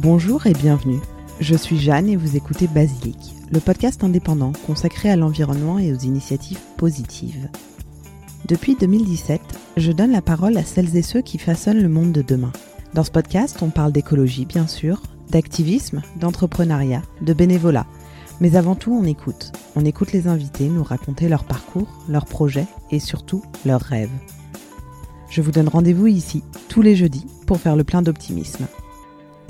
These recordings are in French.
Bonjour et bienvenue. Je suis Jeanne et vous écoutez Basilic, le podcast indépendant consacré à l'environnement et aux initiatives positives. Depuis 2017, je donne la parole à celles et ceux qui façonnent le monde de demain. Dans ce podcast, on parle d'écologie, bien sûr, d'activisme, d'entrepreneuriat, de bénévolat. Mais avant tout, on écoute. On écoute les invités nous raconter leur parcours, leurs projets et surtout leurs rêves. Je vous donne rendez-vous ici, tous les jeudis, pour faire le plein d'optimisme.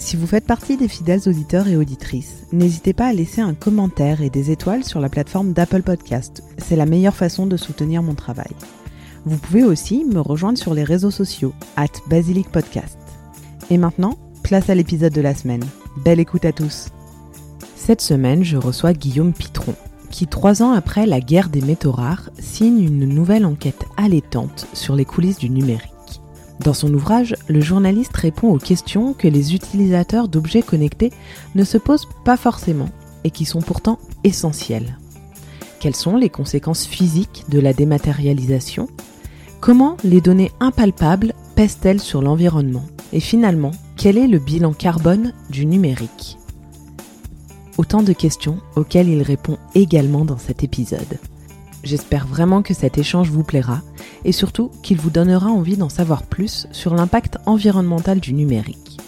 Si vous faites partie des fidèles auditeurs et auditrices, n'hésitez pas à laisser un commentaire et des étoiles sur la plateforme d'Apple Podcast. C'est la meilleure façon de soutenir mon travail. Vous pouvez aussi me rejoindre sur les réseaux sociaux, at Basilic Podcast. Et maintenant, place à l'épisode de la semaine. Belle écoute à tous. Cette semaine, je reçois Guillaume Pitron, qui trois ans après la guerre des métaux rares, signe une nouvelle enquête allaitante sur les coulisses du numérique. Dans son ouvrage, le journaliste répond aux questions que les utilisateurs d'objets connectés ne se posent pas forcément et qui sont pourtant essentielles. Quelles sont les conséquences physiques de la dématérialisation? Comment les données impalpables pèsent-elles sur l'environnement? Et finalement, quel est le bilan carbone du numérique? Autant de questions auxquelles il répond également dans cet épisode. J'espère vraiment que cet échange vous plaira et surtout qu'il vous donnera envie d'en savoir plus sur l'impact environnemental du numérique.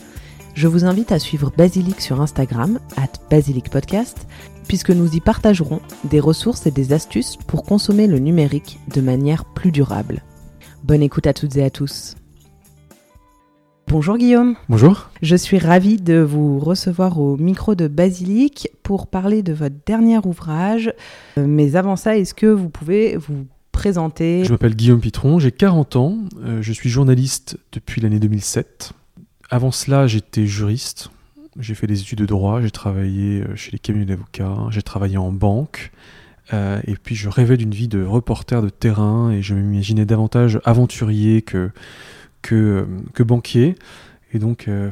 Je vous invite à suivre Basilic sur Instagram, at basilicpodcast, puisque nous y partagerons des ressources et des astuces pour consommer le numérique de manière plus durable. Bonne écoute à toutes et à tous. Bonjour Guillaume. Bonjour. Je suis ravie de vous recevoir au micro de Basilic pour parler de votre dernier ouvrage. Euh, mais avant ça, est-ce que vous pouvez vous présenter? Je m'appelle Guillaume Pitron, j'ai 40 ans, euh, je suis journaliste depuis l'année 2007. Avant cela, j'étais juriste. J'ai fait des études de droit, j'ai travaillé euh, chez les cabinets d'avocats, j'ai travaillé en banque. et puis je rêvais d'une vie de reporter de terrain et je m'imaginais davantage aventurier que, que, que banquier. Et donc, euh,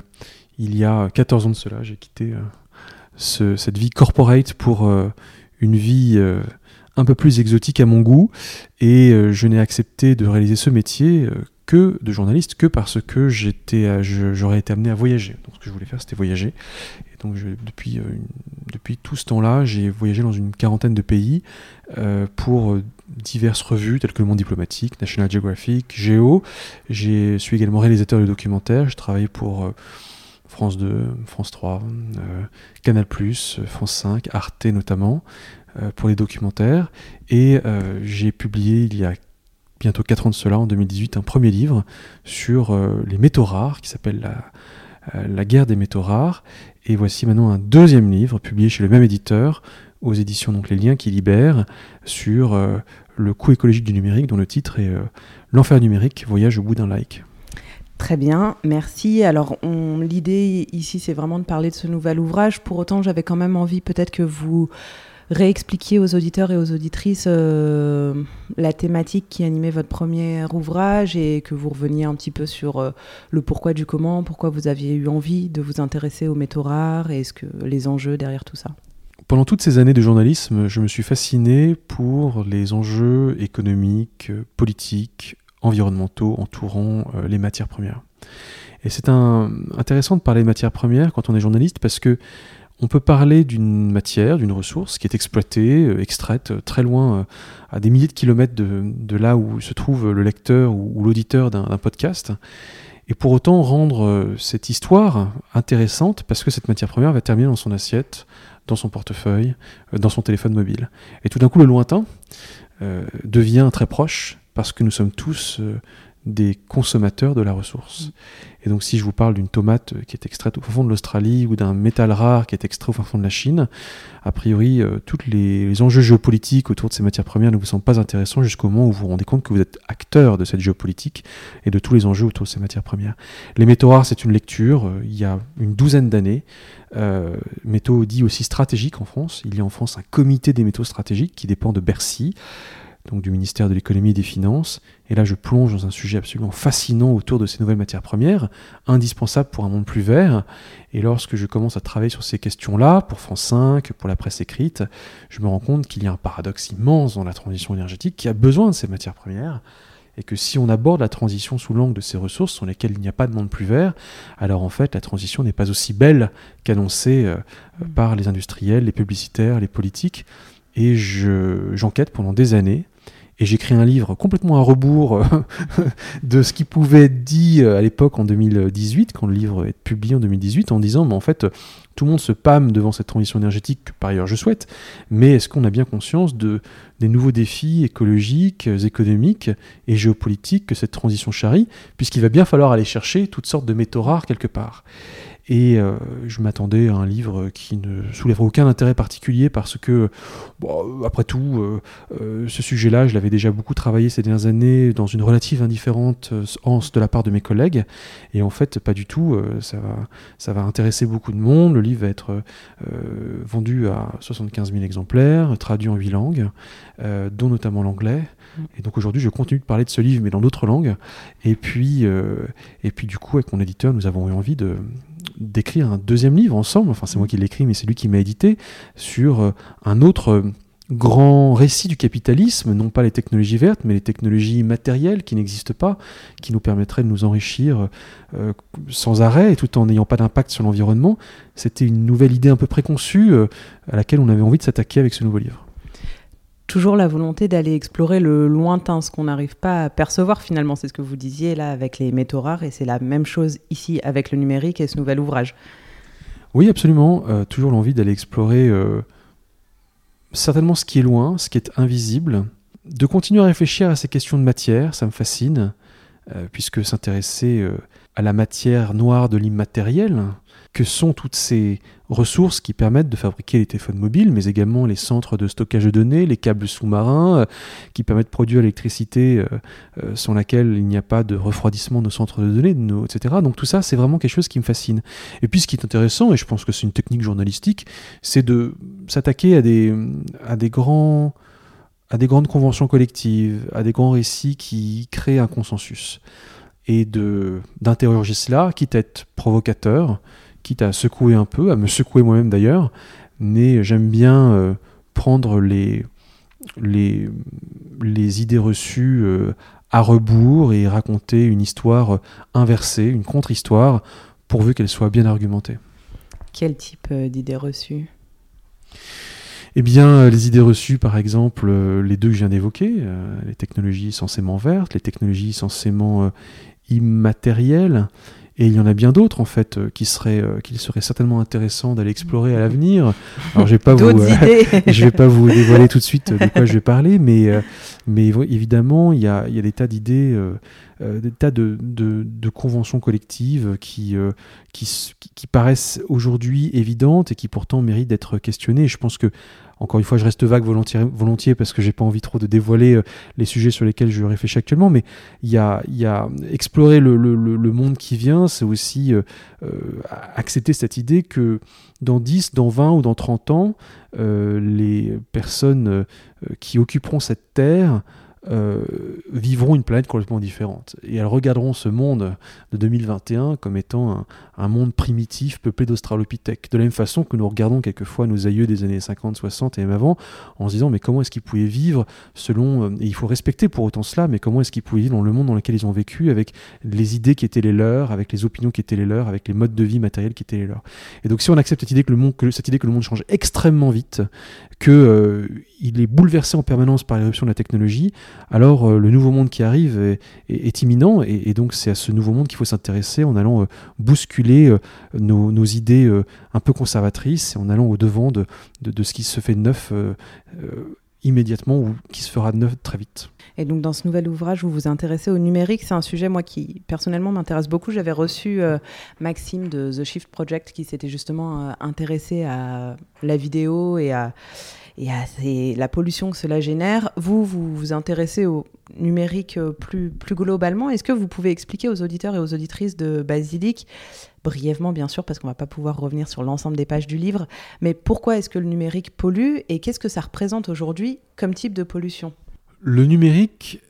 il y a 14 ans de cela, j'ai quitté euh, cette vie corporate pour euh, une vie un peu plus exotique à mon goût. Et je n'ai accepté de réaliser ce métier que de journaliste que parce que j'étais, j'aurais été amené à voyager. Donc ce que je voulais faire, c'était voyager. Et donc depuis, depuis tout ce temps-là, j'ai voyagé dans une quarantaine de pays pour diverses revues telles que Le Monde Diplomatique, National Geographic, Géo. Je suis également réalisateur de documentaires. Je travaille pour euh, France 2, France 3, euh, Canal+, France 5, Arte notamment, euh, pour les documentaires. Et j'ai publié il y a bientôt 4 ans de cela, en 2018, un premier livre sur les métaux rares qui s'appelle la guerre des métaux rares. Et voici maintenant un deuxième livre publié chez le même éditeur aux éditions donc Les Liens qui libèrent sur euh, le coût écologique du numérique dont le titre est euh, L'enfer numérique, voyage au bout d'un like. Très bien, merci. Alors, l'idée ici, c'est vraiment de parler de ce nouvel ouvrage. Pour autant, j'avais quand même envie peut-être que vous réexpliquiez aux auditeurs et aux auditrices euh, la thématique qui animait votre premier ouvrage et que vous reveniez un petit peu sur le pourquoi du comment, pourquoi vous aviez eu envie de vous intéresser aux métaux rares et ce que les enjeux derrière tout ça. Pendant toutes ces années de journalisme, je me suis fasciné pour les enjeux économiques, politiques, environnementaux entourant euh, les matières premières. Et c'est intéressant de parler de matières premières quand on est journaliste parce que on peut parler d'une matière, d'une ressource qui est exploitée, euh, extraite euh, très loin, à des milliers de kilomètres de, là où se trouve le lecteur ou, l'auditeur d'un podcast, et pour autant rendre cette histoire intéressante parce que cette matière première va terminer dans son assiette, dans son portefeuille, euh, dans son téléphone mobile. Et tout d'un coup, le lointain euh, devient très proche parce que nous sommes tous euh, des consommateurs de la ressource. Et donc si je vous parle d'une tomate qui est extraite au fond de l'Australie ou d'un métal rare qui est extrait au fond de la Chine, a priori, euh, tous les, enjeux géopolitiques autour de ces matières premières ne vous sont pas intéressants jusqu'au moment où vous vous rendez compte que vous êtes acteur de cette géopolitique et de tous les enjeux autour de ces matières premières. Les métaux rares, c'est une lecture. Il y a une douzaine d'années, euh, métaux dit aussi stratégiques en France. Il y a en France un comité des métaux stratégiques qui dépend de Bercy donc du ministère de l'économie et des finances. Et là, je plonge dans un sujet absolument fascinant autour de ces nouvelles matières premières, indispensables pour un monde plus vert. Et lorsque je commence à travailler sur ces questions-là, pour France 5, pour la presse écrite, je me rends compte qu'il y a un paradoxe immense dans la transition énergétique qui a besoin de ces matières premières. Et que si on aborde la transition sous l'angle de ces ressources sur lesquelles il n'y a pas de monde plus vert, alors en fait la transition n'est pas aussi belle qu'annoncée euh, par les industriels, les publicitaires, les politiques. Et j'enquête pendant des années et j'écris un livre complètement à rebours euh, de ce qui pouvait être dit euh, à l'époque en 2018, quand le livre est publié en 2018, en disant, mais en fait, tout le monde se pâme devant cette transition énergétique que par ailleurs je souhaite, mais est-ce qu'on a bien conscience de, des nouveaux défis écologiques, économiques et géopolitiques que cette transition charrie, puisqu'il va bien falloir aller chercher toutes sortes de métaux rares quelque part? Et euh, je m'attendais à un livre qui ne soulèverait aucun intérêt particulier parce que, après tout, euh, euh, ce sujet-là, je l'avais déjà beaucoup travaillé ces dernières années dans une relative indifférente anse de la part de mes collègues. Et en fait, pas du tout. ça, va, ça va intéresser beaucoup de monde. Le livre va être vendu à 75 000 exemplaires, traduit en 8 langues, dont notamment l'anglais. Mm. Et donc aujourd'hui, je continue de parler de ce livre, mais dans d'autres langues. Et puis, et puis du coup, avec mon éditeur, nous avons eu envie de d'écrire un deuxième livre ensemble, enfin c'est moi qui l'écris, mais c'est lui qui m'a édité, sur euh, un autre euh, grand récit du capitalisme, non pas les technologies vertes, mais les technologies matérielles qui n'existent pas, qui nous permettraient de nous enrichir euh, sans arrêt et tout en n'ayant pas d'impact sur l'environnement. C'était une nouvelle idée un peu préconçue à laquelle on avait envie de s'attaquer avec ce nouveau livre toujours la volonté d'aller explorer le lointain, ce qu'on n'arrive pas à percevoir finalement. C'est ce que vous disiez là avec les métaux rares et c'est la même chose ici avec le numérique et ce nouvel ouvrage. Oui, absolument. Euh, toujours l'envie d'aller explorer euh, certainement ce qui est loin, ce qui est invisible, de continuer à réfléchir à ces questions de matière, ça me fascine, euh, puisque s'intéresser à la matière noire de l'immatériel, que sont toutes ces ressources qui permettent de fabriquer les téléphones mobiles, mais également les centres de stockage de données, les câbles sous-marins, euh, qui permettent de produire l'électricité euh, euh, sans laquelle il n'y a pas de refroidissement de nos centres de données, etc. Donc tout ça, c'est vraiment quelque chose qui me fascine. Et puis ce qui est intéressant, et je pense que c'est une technique journalistique, c'est de s'attaquer à des, à des grands à des grandes conventions collectives, à des grands récits qui créent un consensus. Et d'interroger cela, quitte à être provocateur, quitte à secouer un peu, à me secouer moi-même d'ailleurs, mais j'aime bien euh, prendre les, les, les, idées reçues euh, à rebours et raconter une histoire euh, inversée, une contre-histoire, pourvu qu'elle soit bien argumentée. Quel type d'idées reçues? Eh bien, les idées reçues, par exemple, les deux que je viens d'évoquer, les technologies censément vertes, les technologies censément immatérielles, et il y en a bien d'autres en fait euh, qui seraient, euh, qu'il serait certainement intéressant d'aller explorer à l'avenir. Alors je vais pas vous, euh, je vais pas vous dévoiler tout de suite de quoi je vais parler, mais mais évidemment il y a, il y a des tas d'idées, des tas de, de, de, conventions collectives qui, qui, qui paraissent aujourd'hui évidentes et qui pourtant méritent d'être questionnées. Je pense que encore une fois, je reste vague volontiers, parce que j'ai pas envie trop de dévoiler euh, les sujets sur lesquels je réfléchis actuellement, mais il y a, explorer le, monde qui vient, c'est aussi euh, euh, accepter cette idée que dans 10, dans 20 ou dans 30 ans, les personnes qui occuperont cette terre euh, vivront une planète complètement différente. Et elles regarderont ce monde de 2021 comme étant un, monde primitif peuplé d'australopithèques. De la même façon que nous regardons quelquefois nos aïeux des années 50, 60 et même avant, en se disant mais comment est-ce qu'ils pouvaient vivre selon... Euh, et il faut respecter pour autant cela, mais comment est-ce qu'ils pouvaient vivre dans le monde dans lequel ils ont vécu, avec les idées qui étaient les leurs, avec les opinions qui étaient les leurs, avec les modes de vie matériels qui étaient les leurs. Et donc si on accepte cette idée que le monde, que, cette idée que le monde change extrêmement vite, qu'il euh, est bouleversé en permanence par l'éruption de la technologie, alors euh, le nouveau monde qui arrive est, imminent et, donc c'est à ce nouveau monde qu'il faut s'intéresser en allant euh, bousculer nos, idées un peu conservatrices et en allant au devant de, de, ce qui se fait de neuf immédiatement ou qui se fera neuf très vite. Et donc dans ce nouvel ouvrage, vous vous intéressez au numérique. C'est un sujet, moi, qui personnellement m'intéresse beaucoup. J'avais reçu euh, Maxime de The Shift Project qui s'était justement euh, intéressé à la vidéo et à, et la pollution que cela génère. Vous, vous vous intéressez au numérique euh, plus, plus globalement. Est-ce que vous pouvez expliquer aux auditeurs et aux auditrices de Basilic, brièvement bien sûr, parce qu'on ne va pas pouvoir revenir sur l'ensemble des pages du livre, mais pourquoi est-ce que le numérique pollue et qu'est-ce que ça représente aujourd'hui comme type de pollution? Le numérique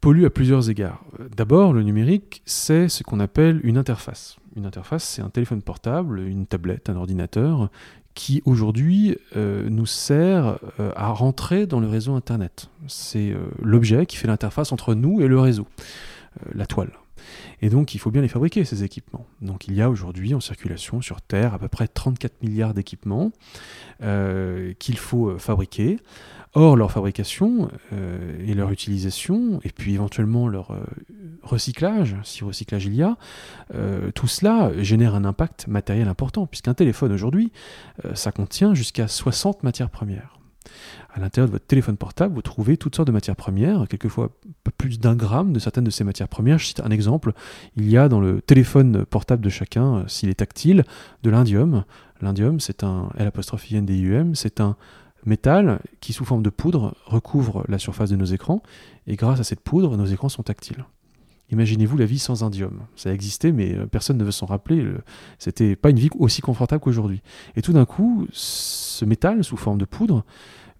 pollue à plusieurs égards. D'abord, le numérique, c'est ce qu'on appelle une interface. Une interface, c'est un téléphone portable, une tablette, un ordinateur, qui aujourd'hui euh, nous sert euh, à rentrer dans le réseau Internet. C'est euh, l'objet qui fait l'interface entre nous et le réseau, la toile. Et donc, il faut bien les fabriquer, ces équipements. Donc, il y a aujourd'hui en circulation sur Terre à peu près 34 milliards d'équipements qu'il faut fabriquer. Or, leur fabrication euh, et leur utilisation, et puis éventuellement leur euh, recyclage, si recyclage il y a, euh, tout cela génère un impact matériel important, puisqu'un téléphone aujourd'hui, ça contient jusqu'à 60 matières premières. À l'intérieur de votre téléphone portable, vous trouvez toutes sortes de matières premières, quelquefois plus d'un gramme de certaines de ces matières premières. Je cite un exemple, il y a dans le téléphone portable de chacun, s'il est tactile, de l'indium. L'indium, c'est un L'-N-D-I-U-M, c'est un métal qui, sous forme de poudre, recouvre la surface de nos écrans, et grâce à cette poudre, nos écrans sont tactiles. Imaginez-vous la vie sans indium. Ça a existé, mais euh, personne ne veut s'en rappeler. C'était pas une vie aussi confortable qu'aujourd'hui. Et tout d'un coup, ce métal, sous forme de poudre,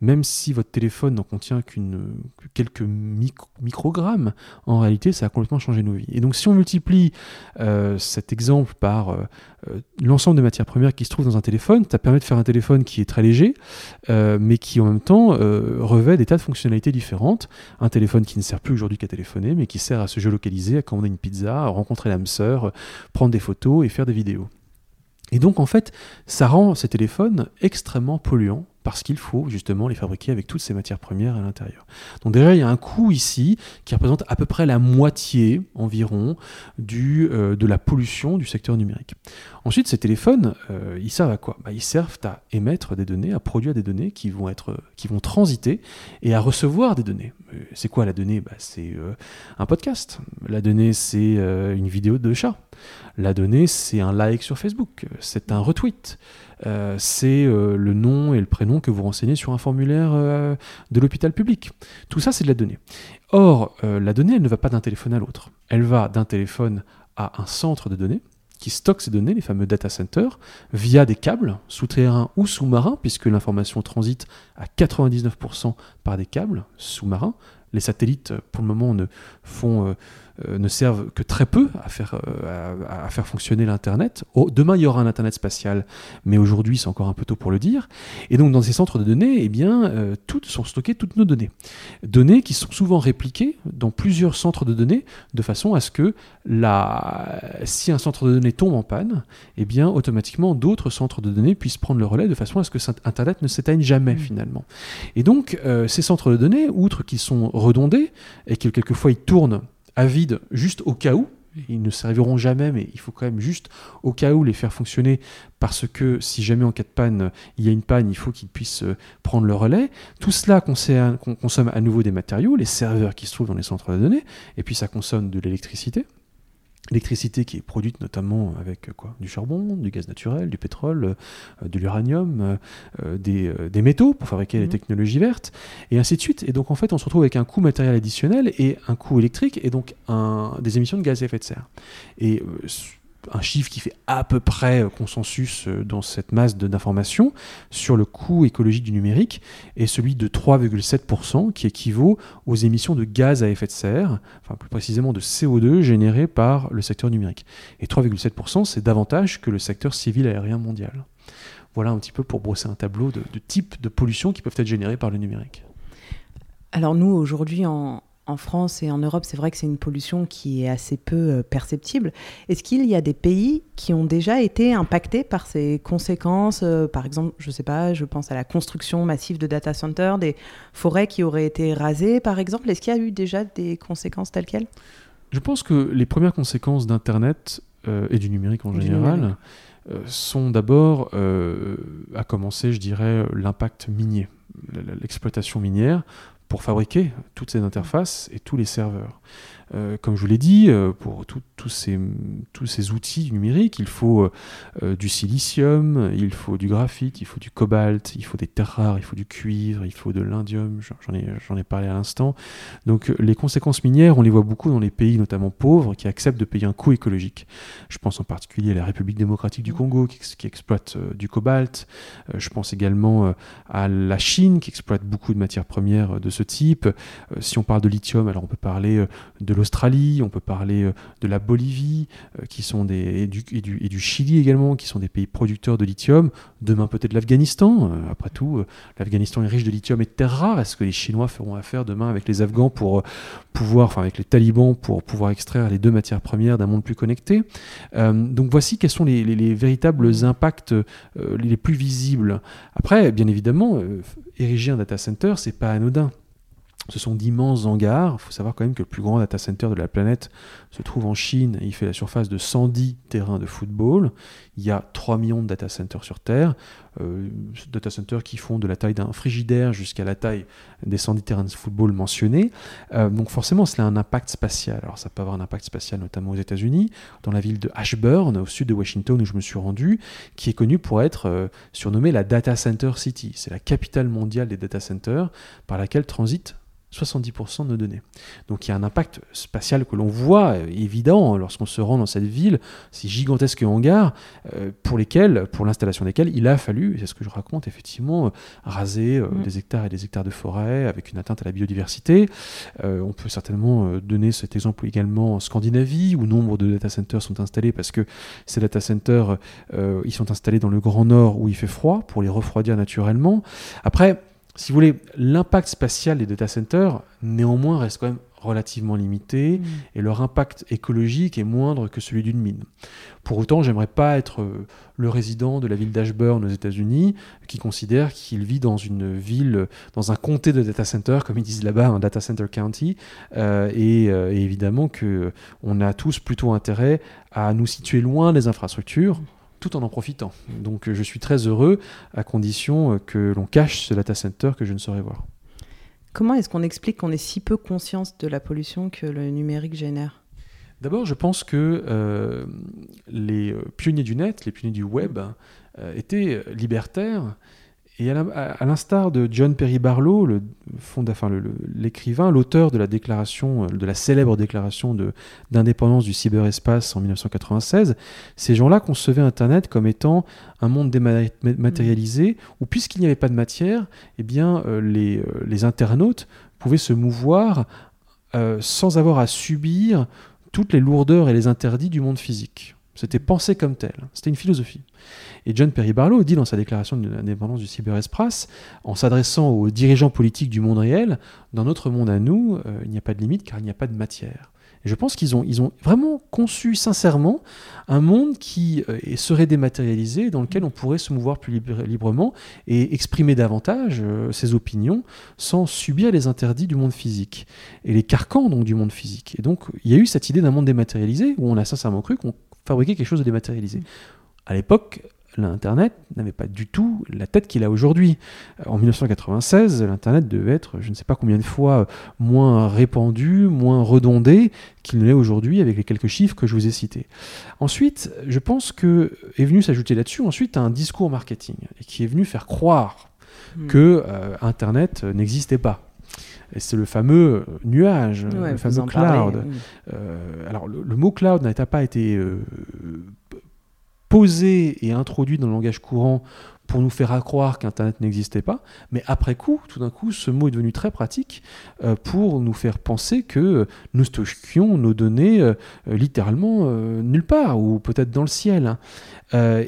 même si votre téléphone n'en contient qu'une quelques microgrammes, en réalité, ça a complètement changé nos vies. Et donc, si on multiplie euh, cet exemple par euh, euh, l'ensemble des matières premières qui se trouvent dans un téléphone, ça permet de faire un téléphone qui est très léger, mais qui en même temps revêt des tas de fonctionnalités différentes. Un téléphone qui ne sert plus aujourd'hui qu'à téléphoner, mais qui sert à se géolocaliser, à commander une pizza, à rencontrer l'âme sœur, prendre des photos et faire des vidéos. Et donc, en fait, ça rend ces téléphones extrêmement polluants parce qu'il faut justement les fabriquer avec toutes ces matières premières à l'intérieur. Donc déjà, il y a un coût ici qui représente à peu près la moitié environ euh, de la pollution du secteur numérique. Ensuite, ces téléphones, euh, ils servent à quoi? Bah, Ils servent à émettre des données, à produire des données qui vont, être, qui vont transiter et à recevoir des données. Euh, c'est quoi la donnée? Bah, C'est un podcast. La donnée, c'est une vidéo de chat. La donnée, c'est un like sur Facebook. C'est un retweet. Euh, c'est euh, le nom et le prénom que vous renseignez sur un formulaire euh, de l'hôpital public. Tout ça, c'est de la donnée. Or, la donnée, elle ne va pas d'un téléphone à l'autre. Elle va d'un téléphone à un centre de données qui stocke ces données, les fameux data centers, via des câbles souterrains ou sous-marins, puisque l'information transite à 99% par des câbles sous-marins. Les satellites, pour le moment, ne font ne servent que très peu à faire, euh, à, faire fonctionner l'Internet. demain, il y aura un Internet spatial, mais aujourd'hui, c'est encore un peu tôt pour le dire. Et donc, dans ces centres de données, eh bien, euh, toutes sont stockées toutes nos données. Données qui sont souvent répliquées dans plusieurs centres de données, de façon à ce que la... si un centre de données tombe en panne, eh bien, automatiquement, d'autres centres de données puissent prendre le relais de façon à ce que Internet ne s'éteigne jamais, mmh. finalement. Et donc, ces centres de données, outre qu'ils sont redondés et que quelquefois ils tournent à vide juste au cas où. Ils ne serviront jamais, mais il faut quand même juste au cas où les faire fonctionner parce que si jamais en cas de panne, il y a une panne, il faut qu'ils puissent euh, prendre le relais. Tout cela consomme à nouveau des matériaux, les serveurs qui se trouvent dans les centres de données, et puis ça consomme de l'électricité. L'électricité qui est produite notamment avec euh, quoi Du charbon, du gaz naturel, du pétrole, euh, de l'uranium, euh, des, métaux pour fabriquer les mhm. technologies vertes, et ainsi de suite. Et donc en fait, on se retrouve avec un coût matériel additionnel et un coût électrique, et donc un, des émissions de gaz à effet de serre. Et un chiffre qui fait à peu près euh, consensus euh, dans cette masse d'informations sur le coût écologique du numérique est celui de 3,7% qui équivaut aux émissions de gaz à effet de serre, enfin plus précisément de CO2 générées par le secteur numérique. Et 3,7% c'est davantage que le secteur civil aérien mondial. Voilà un petit peu pour brosser un tableau de, de types de pollutions qui peuvent être générées par le numérique. Alors nous, aujourd'hui, en, en France et en Europe, c'est vrai que c'est une pollution qui est assez peu euh, perceptible. Est-ce qu'il y a des pays qui ont déjà été impactés par ces conséquences euh, Par exemple, je ne sais pas, je pense à la construction massive de data centers, des forêts qui auraient été rasées, par exemple? Est-ce qu'il y a eu déjà des conséquences telles quelles? Je pense que les premières conséquences d'Internet et du numérique en Du général numérique. euh, sont d'abord, euh, à commencer, je dirais, l'impact minier, l'exploitation minière pour fabriquer toutes ces interfaces et tous les serveurs. Euh, comme je vous l'ai dit, euh, pour ces, tous ces outils du numérique, il faut euh, du silicium, il faut du graphite, il faut du cobalt, il faut des terres rares, il faut du cuivre, il faut de l'indium, j'en- ai, ai parlé à l'instant. Donc les conséquences minières, on les voit beaucoup dans les pays notamment pauvres qui acceptent de payer un coût écologique. Je pense en particulier à la République démocratique du Congo qui, qui exploite du cobalt. Je pense également à la Chine qui exploite beaucoup de matières premières de ce type. Euh, si on parle de lithium, alors on peut parler euh, de l'Australie, on peut parler euh, de la Bolivie, qui sont des, et, du, Chili également, qui sont des pays producteurs de lithium. Demain peut-être l'Afghanistan. Après tout, l'Afghanistan est riche de lithium et de terres rares. Est-ce que les Chinois feront affaire demain avec les Afghans pour pouvoir, enfin avec les talibans pour pouvoir extraire les deux matières premières d'un monde plus connecté? Donc voici quels sont les, les- les véritables impacts les plus visibles. Après, bien évidemment, ériger un data center, c'est pas anodin. Ce sont d'immenses hangars. Il faut savoir quand même que le plus grand data center de la planète se trouve en Chine. Il fait la surface de 110 terrains de football. Il y a 3 millions de data centers sur Terre. Euh, data centers qui font de la taille d'un frigidaire jusqu'à la taille des 110 terrains de football mentionnés. Euh, donc forcément, cela a un impact spatial. Alors ça peut avoir un impact spatial notamment aux États-Unis, dans la ville de Ashburn, au sud de Washington, où je me suis rendu, qui est connue pour être euh, surnommée la Data Center City. C'est la capitale mondiale des data centers par laquelle transitent 70% de nos données. Donc il y a un impact spatial que l'on voit euh, évident lorsqu'on se rend dans cette ville, ces gigantesques hangars euh, pour lesquels, pour l'installation desquels, il a fallu, c'est ce que je raconte effectivement, euh, raser Mm. des hectares et des hectares de forêt avec une atteinte à la biodiversité. Euh, on peut certainement donner cet exemple également en Scandinavie où nombre de data centers sont installés parce que ces data centers, euh, ils sont installés dans le Grand Nord où il fait froid pour les refroidir naturellement. Après, si vous voulez, l'impact spatial des data centers, néanmoins, reste quand même relativement limité Mm. et leur impact écologique est moindre que celui d'une mine. Pour autant, j'aimerais pas être euh, le résident de la ville d'Ashburn aux États-Unis qui considère qu'il vit dans une ville, dans un comté de data center, comme ils disent là-bas, un data center county, Euh, et, euh, et évidemment que on a tous plutôt intérêt à nous situer loin des infrastructures tout en en profitant. Donc euh, je suis très heureux à condition euh, que l'on cache ce data center que je ne saurais voir. Comment est-ce qu'on explique qu'on ait si peu conscience de la pollution que le numérique génère? D'abord, je pense que euh, les pionniers du net, les pionniers du web, euh, étaient libertaires. Et à l'instar de John Perry Barlow, le enfin, l'écrivain, l'auteur de la déclaration, euh, de la célèbre déclaration de- d'indépendance du cyberespace en 1996, ces gens-là concevaient Internet comme étant un monde dématérialisé où, puisqu'il n'y avait pas de matière, eh bien, euh, les, euh, les internautes pouvaient se mouvoir euh, sans avoir à subir toutes les lourdeurs et les interdits du monde physique. C'était pensé comme tel, c'était une philosophie. Et John Perry Barlow dit dans sa déclaration de l'indépendance du cyberespace, en s'adressant aux dirigeants politiques du monde réel, dans notre monde à nous, euh, il n'y a pas de limite car il n'y a pas de matière. Et je pense qu'ils ont, ils ont vraiment conçu sincèrement un monde qui euh, serait dématérialisé, dans lequel on pourrait se mouvoir plus libre- librement et exprimer davantage euh, ses opinions sans subir les interdits du monde physique et les carcans donc du monde physique. Et donc il y a eu cette idée d'un monde dématérialisé où on a sincèrement cru qu'on fabriquait quelque chose de dématérialisé. À l'époque, l'Internet n'avait pas du tout la tête qu'il a aujourd'hui. Euh, En 1996, l'Internet devait être, je ne sais pas combien de fois, euh, moins répandu, moins redondé qu'il ne l'est aujourd'hui avec les quelques chiffres que je vous ai cités. Ensuite, je pense que est venu s'ajouter là-dessus ensuite un discours marketing et qui est venu faire croire Mm. que euh, Internet n'existait pas. Et c'est le fameux euh, nuage, Ouais, le fameux parlez, cloud. Euh, alors, le, le mot cloud n'a pas été euh, posé et introduit dans le langage courant pour nous faire croire qu'Internet n'existait pas, mais après coup, tout d'un coup, ce mot est devenu très pratique euh, pour nous faire penser que euh, nous stockions nos données euh, littéralement nulle part, ou peut-être dans le ciel. hein.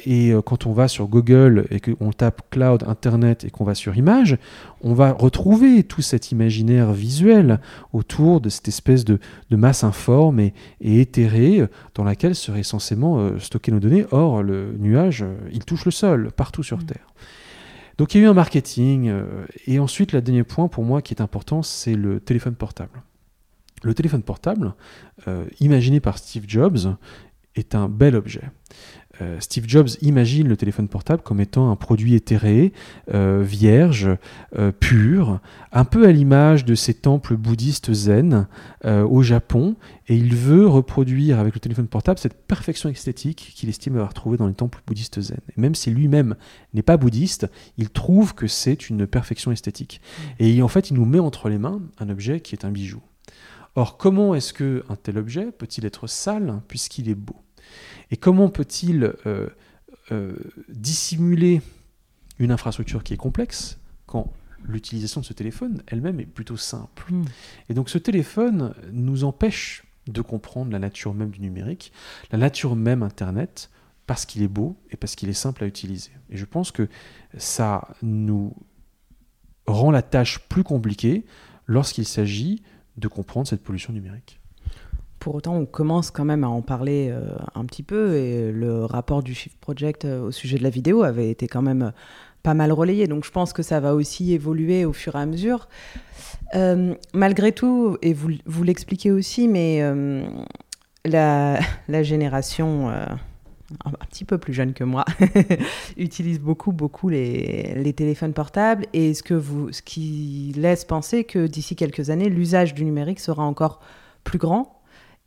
Et quand on va sur Google et qu'on tape cloud, Internet et qu'on va sur image, on va retrouver tout cet imaginaire visuel autour de cette espèce de, de masse informe et, et éthérée dans laquelle seraient censément stocker nos données. Or, le nuage, il touche le sol, partout sur Mm. Donc il y a eu un marketing. euh, et ensuite, le dernier point pour moi qui est important, c'est le téléphone portable. Le téléphone portable, euh, imaginé par Steve Jobs, est un bel objet. Euh, Steve Jobs imagine le téléphone portable comme étant un produit éthéré, euh, vierge, euh, pur, un peu à l'image de ces temples bouddhistes zen au Japon, et il veut reproduire avec le téléphone portable cette perfection esthétique qu'il estime avoir trouvée dans les temples bouddhistes zen. Et même si lui-même n'est pas bouddhiste, il trouve que c'est une perfection esthétique. Mmh. Et en fait, il nous met entre les mains un objet qui est un bijou. Or, comment est-ce qu'un tel objet peut-il être sale puisqu'il est beau? Et comment peut-il euh, euh, dissimuler une infrastructure qui est complexe quand l'utilisation de ce téléphone elle-même est plutôt simple hmm. Et donc ce téléphone nous empêche de comprendre la nature même du numérique, la nature même Internet, parce qu'il est beau et parce qu'il est simple à utiliser. Et je pense que ça nous rend la tâche plus compliquée lorsqu'il s'agit de comprendre cette pollution numérique. Pour autant, on commence quand même à en parler euh, un petit peu et le rapport du Shift Project euh, au sujet de la vidéo avait été quand même euh, pas mal relayé. Donc je pense que ça va aussi évoluer au fur et à mesure. malgré tout, et vous, l'expliquez aussi, mais la, la, génération un petit peu plus jeune que moi, utilise beaucoup, beaucoup les, les, téléphones portables et ce, que vous, ce qui laisse penser que d'ici quelques années, l'usage du numérique sera encore plus grand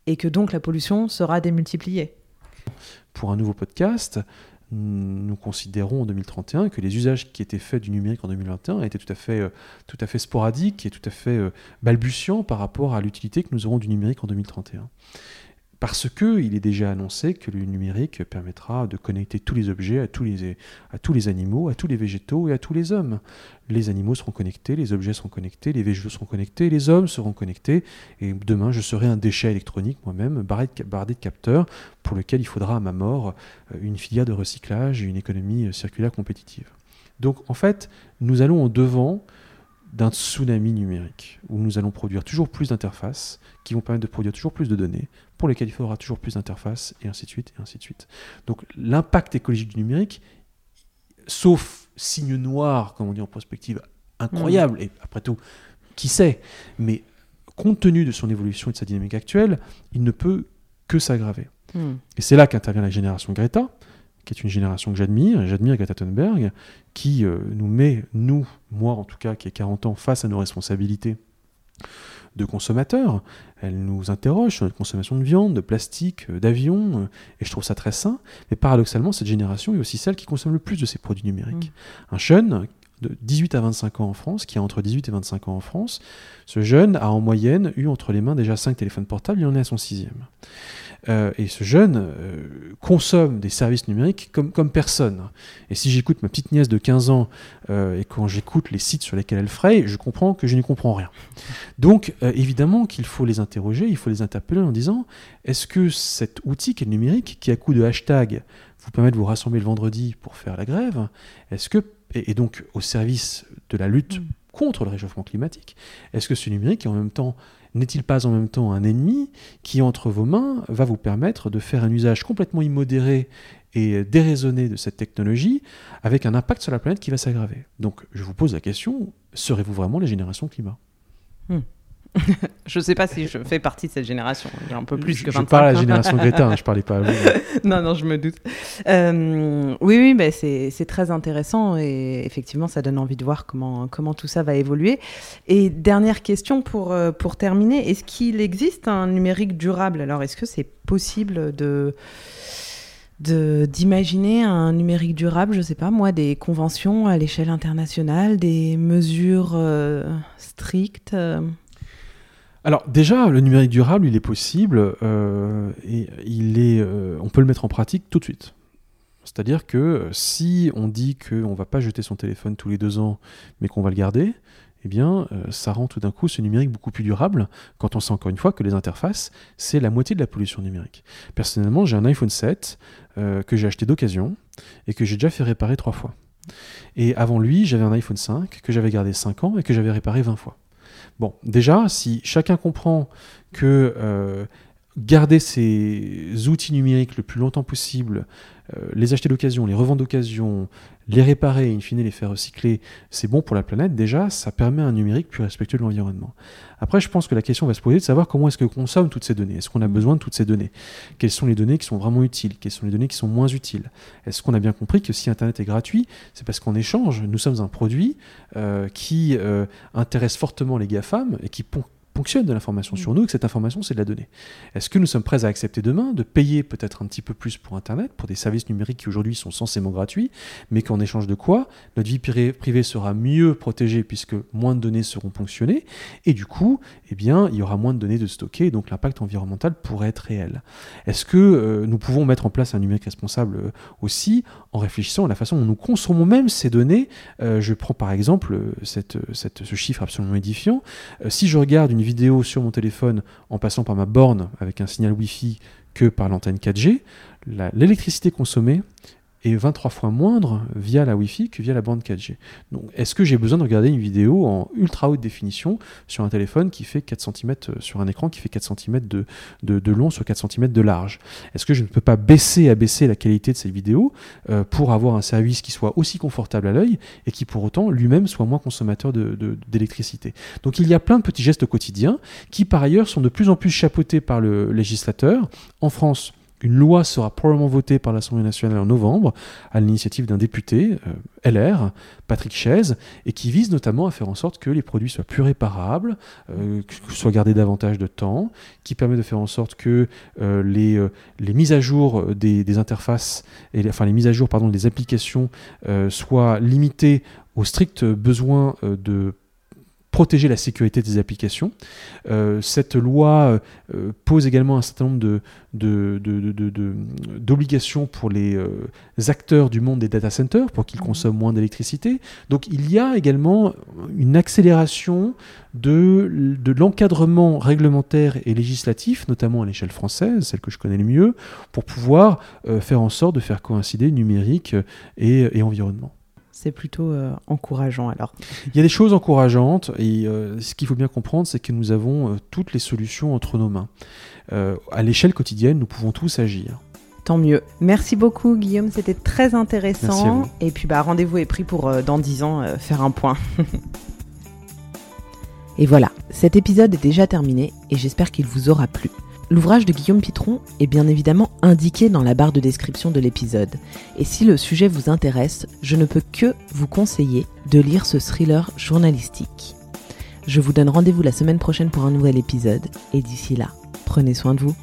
et que donc la pollution sera démultipliée. Pour un nouveau podcast, nous considérons en 2031 que les usages qui étaient faits du numérique en 2021 étaient tout à fait, euh, tout à fait sporadiques et tout à fait euh, balbutiants par rapport à l'utilité que nous aurons du numérique en 2031 parce qu'il est déjà annoncé que le numérique permettra de connecter tous les objets à tous les, animaux, à tous les végétaux et à tous les hommes. Les animaux seront connectés, les objets seront connectés, les végétaux seront connectés, les hommes seront connectés, et demain je serai un déchet électronique moi-même, bardé de capteurs, pour lequel il faudra à ma mort euh, une filière de recyclage et une économie euh, circulaire compétitive. Donc en fait, nous allons au devant d'un tsunami numérique, où nous allons produire toujours plus d'interfaces qui vont permettre de produire toujours plus de données, pour lesquelles il faudra toujours plus d'interfaces, et ainsi de suite, et ainsi de suite. Donc l'impact écologique du numérique, sauf signe noir, comme on dit en prospective, incroyable, et après tout, qui sait, mais compte tenu de son évolution et de sa dynamique actuelle, il ne peut que s'aggraver. Mm. Et c'est là qu'intervient la génération Greta, qui est une génération que j'admire, j'admire Greta Thunberg, qui euh, nous met, nous, moi en tout cas, qui ai 40 ans, face à nos responsabilités de consommateurs. Elle nous interroge sur notre consommation de viande, de plastique, euh, d'avion, euh, et je trouve ça très sain. Mais paradoxalement, cette génération est aussi celle qui consomme le plus de ces produits numériques. Mmh. Un jeune de 18 à 25 ans en France, qui a entre 18 et 25 ans en France, ce jeune a en moyenne eu entre les mains déjà 5 téléphones portables, il en est à son sixième. Euh, et ce jeune euh, consomme des services numériques comme, personne. Et si j'écoute ma petite nièce de 15 ans euh, et quand j'écoute les sites sur lesquels elle fraye, je comprends que je n'y comprends rien. Donc évidemment qu'il faut les interroger, il faut les interpeller en disant est-ce que cet outil qui est le numérique, qui à coup de hashtag vous permet de vous rassembler le vendredi pour faire la grève, est-ce que et, donc au service de la lutte mm. contre le réchauffement climatique, est-ce que ce numérique en même temps n'est-il pas en même temps un ennemi qui, entre vos mains, va vous permettre de faire un usage complètement immodéré et déraisonné de cette technologie avec un impact sur la planète qui va s'aggraver? Donc, je vous pose la question, serez-vous vraiment les générations climat? Hmm. je ne sais pas si je fais partie de cette génération. un peu plus que 25 Je parle à la génération Greta, hein, je ne parlais pas à vous. non, non, je me doute. Euh, oui, oui, bah, c'est très intéressant et effectivement, ça donne envie de voir comment, comment tout ça va évoluer. Et dernière question pour, euh, pour terminer, est-ce qu'il existe un numérique durable? Alors, est-ce que c'est possible de d'imaginer un numérique durable, je ne sais pas moi, des conventions à l'échelle internationale, des mesures euh, strictes alors déjà, le numérique durable, il est possible euh, et il est, euh, on peut le mettre en pratique tout de suite. C'est-à-dire que euh, si on dit qu'on ne va pas jeter son téléphone tous les deux ans, mais qu'on va le garder, eh bien, ça rend tout d'un coup ce numérique beaucoup plus durable quand on sait encore une fois que les interfaces, c'est la moitié de la pollution numérique. Personnellement, j'ai un iPhone 7 que j'ai acheté d'occasion et que j'ai déjà fait réparer trois fois. Et avant lui, j'avais un iPhone 5 que j'avais gardé 5 ans et que j'avais réparé 20 fois. Bon, déjà, si chacun comprend que euh, garder ces outils numériques le plus longtemps possible, euh, les acheter d'occasion, les revendre d'occasion, les réparer et in fine les faire recycler, c'est bon pour la planète. Déjà, ça permet un numérique plus respectueux de l'environnement. Après, je pense que la question va se poser de savoir comment est-ce que consomme toutes ces données. Est-ce qu'on a besoin de toutes ces données? Quelles sont les données qui sont vraiment utiles? Quelles sont les données qui sont moins utiles? Est-ce qu'on a bien compris que si Internet est gratuit, c'est parce qu'en échange, nous sommes un produit euh, qui euh, intéresse fortement les GAFAM et qui de l'information sur mm. nous et que cette information, c'est de la donnée. Est-ce que nous sommes prêts à accepter demain de payer peut-être un petit peu plus pour Internet, pour des services numériques qui aujourd'hui sont censément gratuits, mais qu'en échange de quoi notre vie privée sera mieux protégée puisque moins de données seront ponctionnées et du coup, eh bien, il y aura moins de données de stocker et donc l'impact environnemental pourrait être réel. Est-ce que euh, nous pouvons mettre en place un numérique responsable euh, aussi en réfléchissant à la façon dont nous consommons même ces données? Euh, Je prends par exemple cette, cette, ce chiffre absolument édifiant. si je regarde une sur mon téléphone en passant par ma borne avec un signal Wi-Fi que par l'antenne 4G, l'électricité consommée est 23 fois moindre via la Wi-Fi que via la bande 4G. Donc, est-ce que j'ai besoin de regarder une vidéo en ultra haute définition sur un téléphone qui fait 4 cm, euh, sur un écran qui fait 4 cm de, de, long sur 4 cm de large? Est-ce que je ne peux pas baisser, abaisser la qualité de cette vidéo euh, pour avoir un service qui soit aussi confortable à l'œil et qui pour autant lui-même soit moins consommateur d'électricité? Donc, il y a plein de petits gestes quotidiens qui par ailleurs sont de plus en plus chapeautés par le législateur. En France, une loi sera probablement votée par l'Assemblée nationale en novembre, à l'initiative d'un député, euh, LR, Patrick Chaise, et qui vise notamment à faire en sorte que les produits soient plus réparables, euh, soient gardés davantage de temps, qui permet de faire en sorte que euh, les, les mises à jour des, interfaces, les mises à jour des applications soient limitées aux stricts besoins de protéger la sécurité des applications. Euh, cette loi euh, pose également un certain nombre d'obligations de, de, pour les euh, acteurs du monde des data centers pour qu'ils consomment moins d'électricité. Donc il y a également une accélération de, l'encadrement réglementaire et législatif, notamment à l'échelle française, celle que je connais le mieux, pour pouvoir faire en sorte de faire coïncider numérique et environnement c'est plutôt euh, encourageant alors. Il y a des choses encourageantes et euh, ce qu'il faut bien comprendre, c'est que nous avons euh, toutes les solutions entre nos mains. à l'échelle quotidienne, nous pouvons tous agir. Tant mieux. Merci beaucoup Guillaume, c'était très intéressant. Et puis bah, rendez-vous est pris pour dans 10 ans faire un point. et voilà, cet épisode est déjà terminé et j'espère qu'il vous aura plu. L'ouvrage de Guillaume Pitron est bien évidemment indiqué dans la barre de description de l'épisode. Et si le sujet vous intéresse, je ne peux que vous conseiller de lire ce thriller journalistique. Je vous donne rendez-vous la semaine prochaine pour un nouvel épisode, et d'ici là, prenez soin de vous.